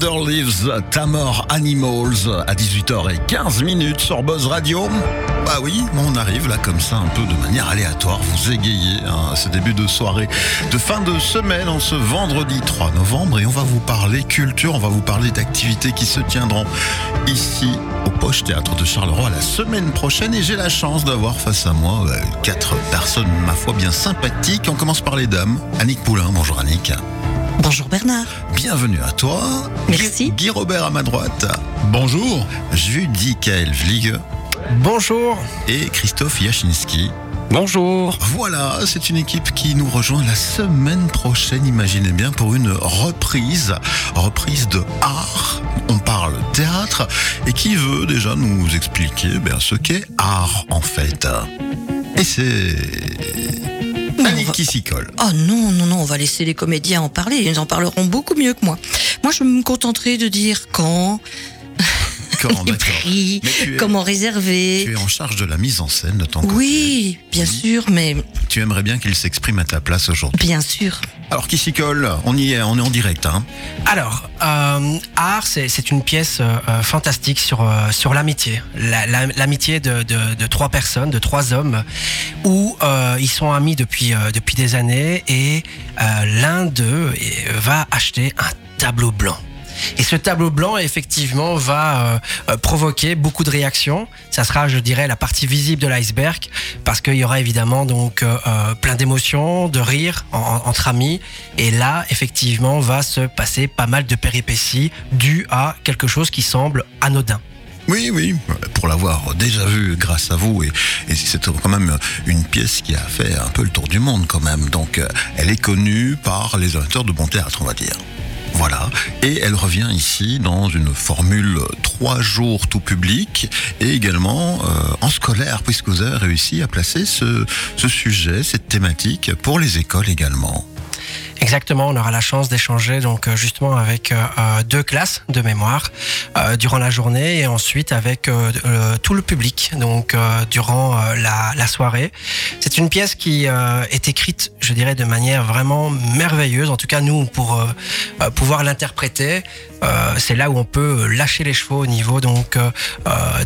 Other Lives, Tamor Animals à 18h15 minutes sur Buzz Radio. Bah oui, on arrive là comme ça un peu de manière aléatoire, vous égayez hein, ce début de soirée de fin de semaine en ce vendredi 3 novembre et on va vous parler culture, on va vous parler d'activités qui se tiendront ici au Poche Théâtre de Charleroi la semaine prochaine et j'ai la chance d'avoir face à moi euh, quatre personnes ma foi bien sympathiques. On commence par les dames. Annick Poulain, bonjour Annick. Bonjour Bernard. Bienvenue à toi. Merci. Guy, Robert à ma droite. Bonjour. Judy Kael Bonjour. et Christophe Yachinski. Bonjour. Voilà, c'est une équipe qui nous rejoint la semaine prochaine, imaginez bien, pour une reprise, reprise de art. On parle théâtre et qui veut déjà nous expliquer ben, ce qu'est art en fait. Et c'est Annick qui s'y colle? Oh non, non, non, on va laisser les comédiens en parler. Ils en parleront beaucoup mieux que moi. Moi, je me contenterai de dire quand, D'accord, les d'accord. prix, es- comment réserver. Tu es en charge de la mise en scène de ton côté. Oui, bien sûr, mais Tu aimerais bien qu'il s'exprime à ta place aujourd'hui. bien sûr. Alors qui s'y colle On y est, on est en direct. Hein. Alors, euh, Art, c'est c'est une pièce euh, euh, fantastique sur, euh, sur l'amitié. La- la- L'amitié de, de, de trois personnes, de trois hommes, où euh, ils sont amis depuis, euh, depuis des années et euh, l'un d'eux va acheter un tableau blanc. Et ce tableau blanc, effectivement, va euh, euh, provoquer beaucoup de réactions. Ça sera, je dirais, la partie visible de l'iceberg, parce qu'il y aura évidemment donc euh, plein d'émotions, de rires en- en- entre amis. Et là, effectivement, va se passer pas mal de péripéties dues à quelque chose qui semble anodin. Oui, oui, pour l'avoir déjà vu grâce à vous, et, et c'est quand même une pièce qui a fait un peu le tour du monde quand même, donc elle est connue par les amateurs de bon théâtre, on va dire. Voilà, et elle revient ici dans une formule trois jours tout public et également euh, en scolaire, puisque vous avez réussi à placer ce, ce sujet, cette thématique pour les écoles également. Exactement, on aura la chance d'échanger donc euh, justement avec euh, euh, deux classes de mémoire euh, durant la journée et ensuite avec euh, euh, tout le public donc durant la, la soirée. C'est une pièce qui est écrite, je dirais, de manière vraiment merveilleuse. En tout cas, nous pour pouvoir l'interpréter, c'est là où on peut lâcher les chevaux au niveau donc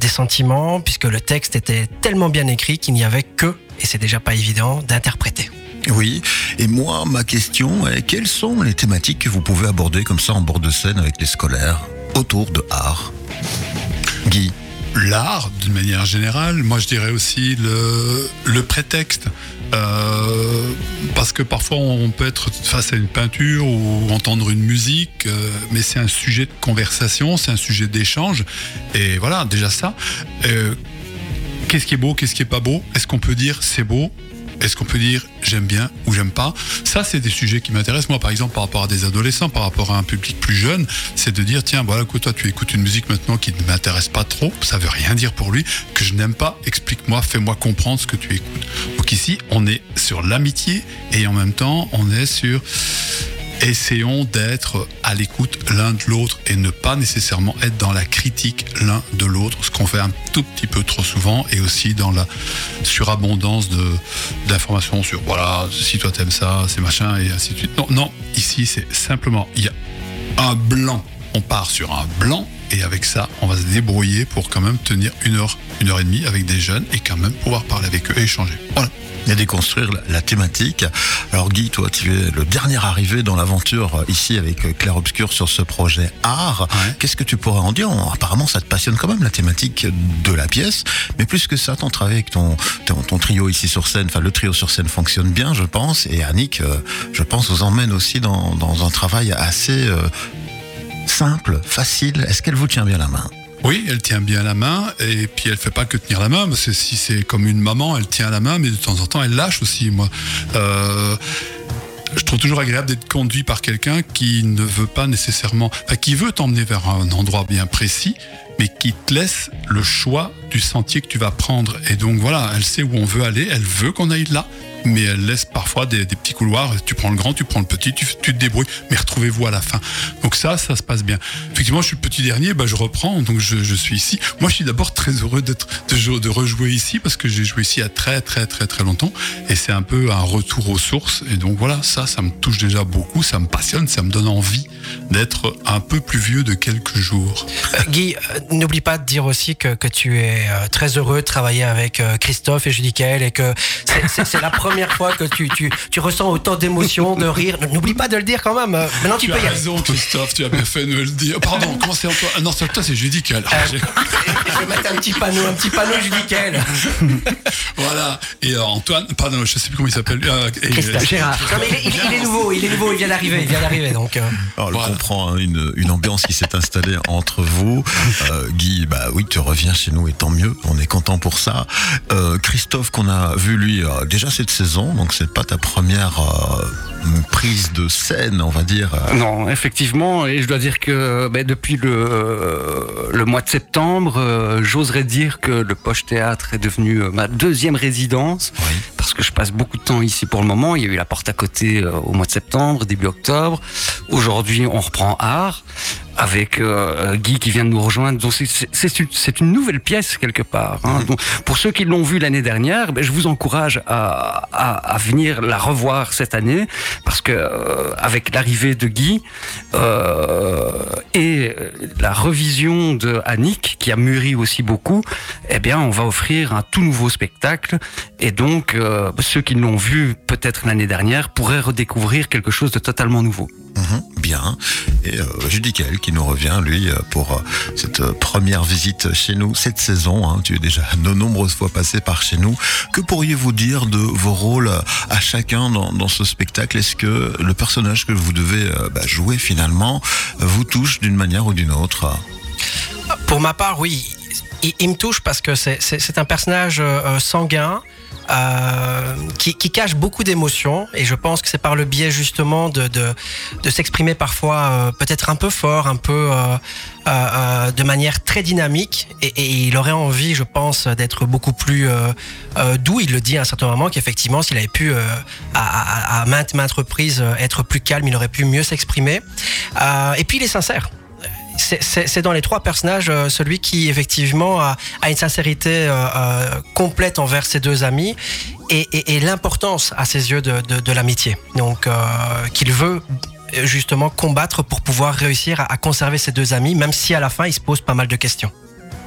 des sentiments, puisque le texte était tellement bien écrit qu'il n'y avait que, et c'est déjà pas évident, d'interpréter. Oui, et moi, ma question est quelles sont les thématiques que vous pouvez aborder comme ça en bord de scène avec les scolaires autour de art? Guy L'art, d'une manière générale, moi je dirais aussi le, prétexte. Euh, parce que parfois on peut être face à une peinture ou entendre une musique, euh, mais c'est un sujet de conversation, c'est un sujet d'échange. Et voilà, déjà ça. Euh, qu'est-ce qui est beau, qu'est-ce qui est pas beau? Est-ce qu'on peut dire c'est beau? Est-ce qu'on peut dire j'aime bien ou j'aime pas? Ça, c'est des sujets qui m'intéressent. Moi, par exemple, par rapport à des adolescents, par rapport à un public plus jeune, c'est de dire tiens, voilà, que toi, tu écoutes une musique maintenant qui ne m'intéresse pas trop. Ça veut rien dire pour lui que je n'aime pas. Explique-moi, fais-moi comprendre ce que tu écoutes. Donc ici, on est sur l'amitié et en même temps, on est sur essayons d'être à l'écoute l'un de l'autre et ne pas nécessairement être dans la critique l'un de l'autre, ce qu'on fait un tout petit peu trop souvent et aussi dans la surabondance d'informations sur voilà si toi t'aimes ça c'est machin et ainsi de suite. Non, non, ici c'est simplement il y a un blanc, on part sur un blanc et avec ça on va se débrouiller pour quand même tenir une heure, une heure et demie avec des jeunes et quand même pouvoir parler avec eux et échanger. Voilà. et déconstruire la, thématique. Alors Guy, toi, tu es le dernier arrivé dans l'aventure euh, ici avec euh, Claire Obscur sur ce projet art. Ouais. Qu'est-ce que tu pourrais en dire? Apparemment, ça te passionne quand même la thématique de la pièce, mais plus que ça, ton travail avec ton, ton, ton trio ici sur scène, enfin le trio sur scène fonctionne bien, je pense, et Annick, euh, je pense, vous emmène aussi dans, dans un travail assez simple, facile. Est-ce qu'elle vous tient bien la main? Oui, elle tient bien la main et puis elle fait pas que tenir la main parce que si c'est comme une maman, elle tient la main, mais de temps en temps elle lâche aussi. Moi, Euh, je trouve toujours agréable d'être conduit par quelqu'un qui ne veut pas nécessairement, qui veut t'emmener vers un endroit bien précis, mais qui te laisse le choix du sentier que tu vas prendre. Et donc voilà, elle sait où on veut aller, elle veut qu'on aille là. Mais elle laisse parfois des, des, petits couloirs. Tu prends le grand, tu prends le petit, tu, tu te débrouilles, mais retrouvez-vous à la fin. Donc ça, ça se passe bien. Effectivement, je suis le petit dernier, bah, je reprends, donc je, je suis ici. Moi, je suis d'abord très heureux d'être de, de rejouer ici parce que j'ai joué ici a très très très très longtemps et c'est un peu un retour aux sources. Et donc voilà, ça, ça me touche déjà beaucoup, ça me passionne, ça me donne envie d'être un peu plus vieux de quelques jours. Euh, Guy, euh, n'oublie pas de dire aussi que, que tu es euh, très heureux de travailler avec euh, Christophe et Julie Kael et que c'est la première fois que tu, tu, tu ressens autant d'émotions, de rire. N'oublie pas de le dire quand même. Euh, Maintenant, tu, Tu peux as y aller. raison, Christophe, tu as bien fait de me le dire. Pardon, comment c'est encore Ah non, c'est toi, c'est Ah, j'ai- Je vais mettre un petit panneau, un petit panneau Julie Kael. Voilà. Et euh, Antoine, pardon, je sais plus comment il s'appelle. euh, Christophe Gérard. Non, mais il, est- il est- il est nouveau, il est nouveau, il vient d'arriver, il vient d'arriver. Donc, euh, Alors, on Voilà. comprend hein, une, une ambiance qui s'est installée entre vous. Euh, Guy, bah oui, tu reviens chez nous et tant mieux. On est content pour ça. Euh, Christophe, qu'on a vu lui euh, déjà cette saison, donc c'est pas ta première euh, prise de scène, on va dire. Non, effectivement, et je dois dire que ben, depuis le, euh, le mois de septembre, euh, j'oserais dire que le Poche Théâtre est devenu euh, ma deuxième résidence, Oui. parce que je passe beaucoup de temps ici pour le moment. Il y a eu la porte à côté au mois de septembre, début octobre. Aujourd'hui, on reprend art avec euh, Guy qui vient de nous rejoindre. Donc c'est- une, une nouvelle pièce quelque part. hein. Donc, pour ceux qui l'ont vue l'année dernière, ben, je vous encourage à, à, à venir la revoir cette année parce que euh, avec l'arrivée de Guy euh, et la revision de Annick qui a mûri aussi beaucoup, eh bien on va offrir un tout nouveau spectacle et donc euh, ceux qui l'ont vu peut-être l'année dernière pourraient redécouvrir quelque chose de totalement nouveau. Mhm, bien. Et euh, Judy Kael qui nous revient, lui, euh, pour euh, cette euh, première visite chez nous cette saison. hein. tu es déjà de nombreuses fois passé par chez nous. Que pourriez-vous dire de vos rôles à chacun dans, dans ce spectacle? Est-ce que le personnage que vous devez euh, bah, jouer finalement vous touche d'une manière ou d'une autre? Pour ma part, oui. Il, me touche parce que c'est- un personnage euh, euh, sanguin euh, qui, cache beaucoup d'émotions et je pense que c'est par le biais justement de, s'exprimer parfois peut-être un peu fort, un peu de manière très dynamique et, il aurait envie, je pense, d'être beaucoup plus doux. Il le dit à un certain moment qu'effectivement, s'il avait pu à, à, à maintes maintes reprises être plus calme, il aurait pu mieux s'exprimer. Et puis il est sincère c'est- dans les trois personnages euh, celui qui effectivement a, a une sincérité euh, euh, complète envers ses deux amis et, et- et l'importance à ses yeux de, de- de l'amitié. Donc euh, qu'il veut justement combattre pour pouvoir réussir à, à conserver ses deux amis, même si à la fin il se pose pas mal de questions.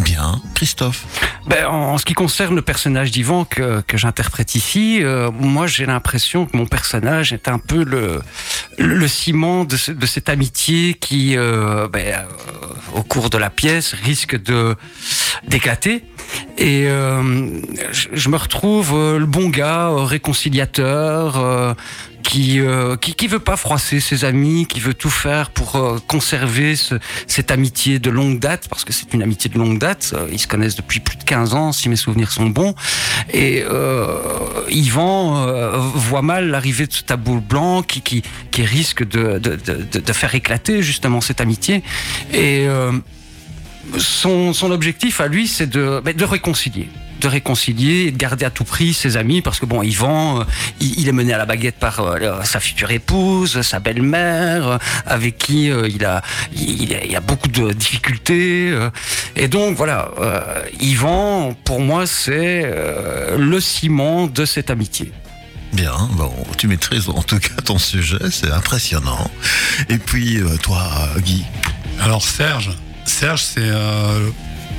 Bien. Christophe Ben, en, en ce qui concerne le personnage d'Ivan que, que j'interprète ici, euh, moi j'ai l'impression que mon personnage est un peu le, le, ciment de, ce- de cette amitié qui, euh, ben, euh, au cours de la pièce, risque de d'éclater. Et euh, je, me retrouve le bon gars, réconciliateur, qui, euh, qui veut pas froisser ses amis, qui veut tout faire pour euh, conserver ce- cette amitié de longue date, parce que c'est une amitié de longue date. Euh, Ils se connaissent depuis plus de 15 ans, si mes souvenirs sont bons. Et euh, Yvan euh, voit mal l'arrivée de ce tabou blanc qui, qui, qui risque de, de, de, de- faire éclater justement cette amitié. Et son, son objectif à lui, c'est de, ben, de réconcilier de réconcilier et de garder à tout prix ses amis parce que bon Yvan euh, il, il est mené à la baguette par euh, sa future épouse sa belle-mère euh, avec qui euh, il a il, il a- beaucoup de difficultés euh, et donc voilà euh, Yvan pour moi c'est euh, le ciment de cette amitié. Bien, bon, tu maîtrises en tout cas ton sujet, c'est impressionnant. Et puis, euh, toi, euh, Guy. Alors Serge, Serge, c'est euh,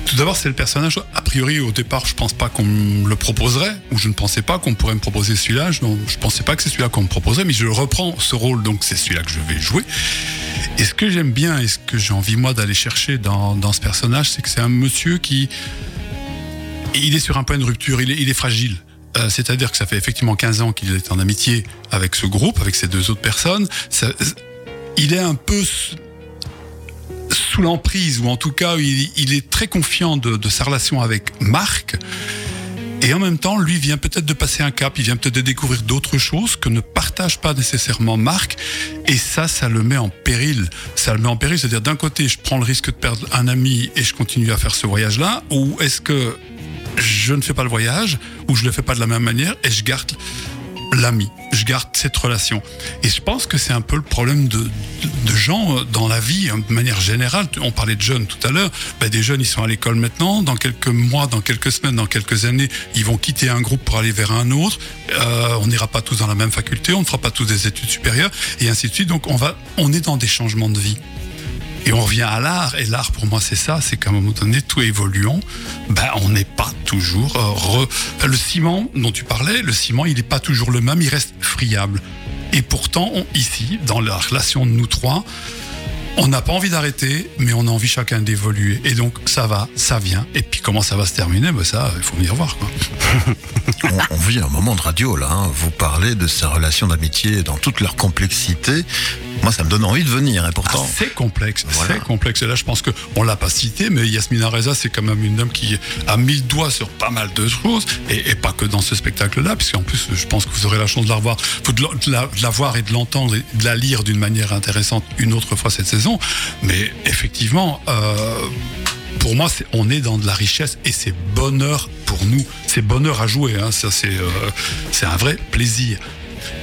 tout d'abord c'est le personnage. A priori, au départ, je pense pas qu'on me le proposerait, ou je ne pensais pas qu'on pourrait me proposer celui-là. Je, je pensais pas que c'est celui-là qu'on me proposerait, mais je reprends ce rôle, donc c'est celui-là que je vais jouer. Et ce que j'aime bien et ce que j'ai envie moi d'aller chercher dans, dans ce personnage, c'est que c'est un monsieur qui, il est sur un point de rupture, il est, il est fragile. Euh, C'est-à-dire que ça fait effectivement 15 ans qu'il est en amitié avec ce groupe, avec ces deux autres personnes. Il est un peu l'emprise, ou en tout cas, il, il est très confiant de, de sa relation avec Marc. Et en même temps, lui vient peut-être de passer un cap, il vient peut-être de découvrir d'autres choses que ne partage pas nécessairement Marc. Et ça, ça le met en péril. Ça le met en péril, c'est-à-dire d'un côté, je prends le risque de perdre un ami et je continue à faire ce voyage-là, ou est-ce que je ne fais pas le voyage, ou je le fais pas de la même manière et je garde l'ami. Je garde cette relation. Et je pense que c'est un peu le problème de, gens dans la vie, hein, de manière générale. On parlait de jeunes tout à l'heure. Ben, des jeunes, ils sont à l'école maintenant. Dans quelques mois, dans quelques semaines, dans quelques années, ils vont quitter un groupe pour aller vers un autre. Euh, on n'ira pas tous dans la même faculté, on ne fera pas tous des études supérieures, et ainsi de suite. Donc on va, on est dans des changements de vie. Et on revient à l'art, et l'art pour moi c'est ça, c'est qu'à un moment donné, tout évoluant, ben, on n'est pas toujours... Euh, le ciment dont tu parlais, le ciment, il n'est pas toujours le même, il reste friable. Et pourtant, on, ici, dans la relation de nous trois, on n'a pas envie d'arrêter, mais on a envie chacun d'évoluer. Et donc, ça va, ça vient. Et puis, comment ça va se terminer? Ben Ça, il faut venir voir. Quoi. on, on, vit un moment de radio, là. Hein. Vous parlez de ces relations d'amitié dans toute leur complexité. Moi, ça me donne envie de venir. Et pourtant. Ah, c'est complexe. Voilà. C'est complexe. Et là, je pense qu'on ne l'a pas cité, mais Yasmina Reza, c'est quand même une dame qui a mis le doigt sur pas mal de choses. Et, et pas que dans ce spectacle-là, puisqu'en plus, je pense que vous aurez la chance de la revoir. faut de la, de la voir et de l'entendre et de la lire d'une manière intéressante une autre fois cette saison. Mais effectivement, euh, pour moi, est, on est dans de la richesse et c'est bonheur pour nous. C'est bonheur à jouer. Hein. Ça, c'est euh, un vrai plaisir.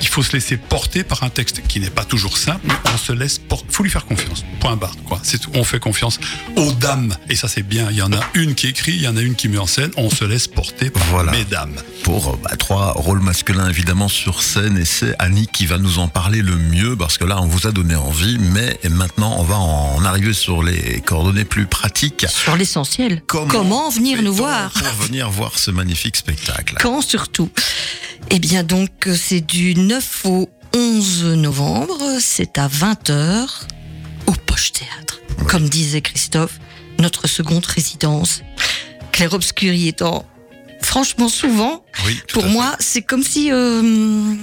Il faut se laisser porter par un texte qui n'est pas toujours simple, mais on se laisse porter. Il faut lui faire confiance. Point barre. Quoi. Tout. On fait confiance aux dames. Et ça, c'est bien. Il y en a une qui écrit, il y en a une qui met en scène. On se laisse porter par voilà. mesdames. Pour bah, trois rôles masculins, évidemment, sur scène. Et c'est Annie qui va nous en parler le mieux, parce que là, on vous a donné envie. Mais maintenant, on va en arriver sur les coordonnées plus pratiques. Sur l'essentiel. Comment, Comment, venir nous voir Pour venir voir ce magnifique spectacle? Quand surtout? Eh bien, donc, c'est du 9 au 11 novembre, c'est à 20h au Poche Théâtre. Comme disait Christophe, notre seconde résidence. Claire Obscur y étant franchement souvent, oui, pour moi, c'est comme si euh,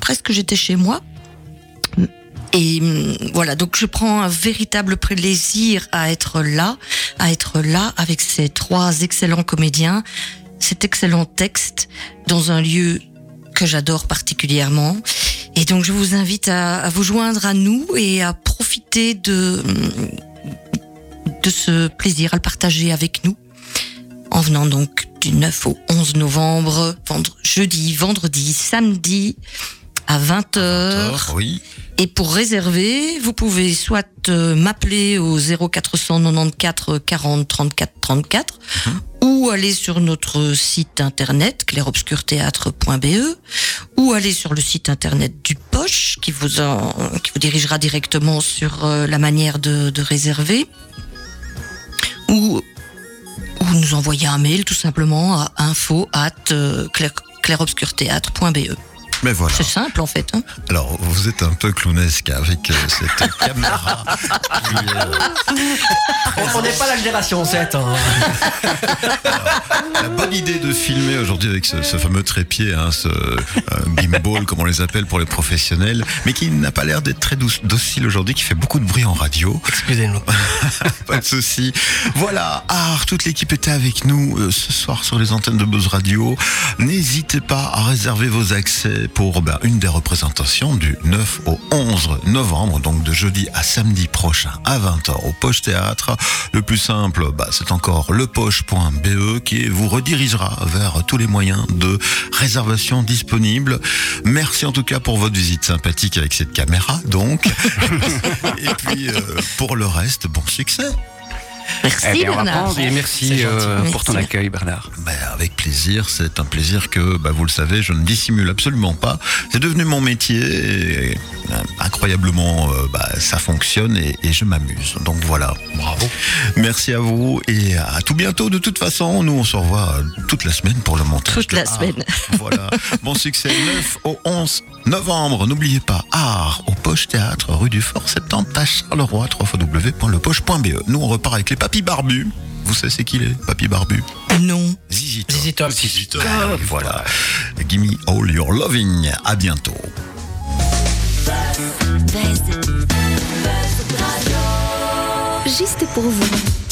presque j'étais chez moi. Et voilà, donc je prends un véritable plaisir à être là, à être là avec ces trois excellents comédiens, cet excellent texte dans un lieu que j'adore particulièrement. Et donc je vous invite à, vous joindre à nous et à profiter de, de ce plaisir, à le partager avec nous. En venant donc du 9 au 11 novembre, vendre, jeudi, vendredi, samedi, à 20h. 20h oui. Et pour réserver, vous pouvez soit euh, m'appeler au 0494 40 34 34 mmh. ou aller sur notre site internet clairobscurthéâtre.be ou aller sur le site internet du Poche qui vous en, qui vous dirigera directement sur euh, la manière de, de réserver ou ou nous envoyer un mail tout simplement à info at euh, clairobscurthéâtre.be. Mais voilà. C'est simple en fait. Hein Alors vous êtes un peu clownesque avec euh, cette caméra. Qui, euh... On n'est pas la génération 7. Hein. Alors, la bonne idée de filmer aujourd'hui avec ce, ce, fameux trépied, hein, ce euh, gimbal comme on les appelle pour les professionnels, mais qui n'a pas l'air d'être très douce, docile aujourd'hui, qui fait beaucoup de bruit en radio. Excusez-nous. pas de souci. Voilà, Art, toute l'équipe était avec nous euh, ce soir sur les antennes de Buzz Radio. N'hésitez pas à réserver vos accès pour ben, une des représentations du 9 au 11 novembre, donc de jeudi à samedi prochain à 20h au Poche Théâtre. Le plus simple, ben, c'est encore lepoche.be qui vous redirigera vers tous les moyens de réservation disponibles. Merci en tout cas pour votre visite sympathique avec cette caméra, donc. Et puis euh, pour le reste, bon succès. Merci eh bien, Bernard. Et merci, euh, merci pour ton accueil Bernard. Ben, avec plaisir, c'est un plaisir que, ben, vous le savez, je ne dissimule absolument pas. C'est devenu mon métier et incroyablement, euh, ben, ça fonctionne et, et je m'amuse. Donc voilà. Bravo. Merci à vous et à tout bientôt. De toute façon, nous on se revoit toute la semaine pour le montage. Toute la Art. semaine. Voilà. Bon succès 9 au 11 novembre. N'oubliez pas, Art au Poche Théâtre, rue du Fort 70 à Charleroi, www.lepoche.be. Nous on repart avec les papis barbus. Vous savez c'est qui les papis barbus? Non. Zizi Top. Zizi Top. Zizi Top. Voilà. Give me all your loving. À bientôt. Juste pour vous.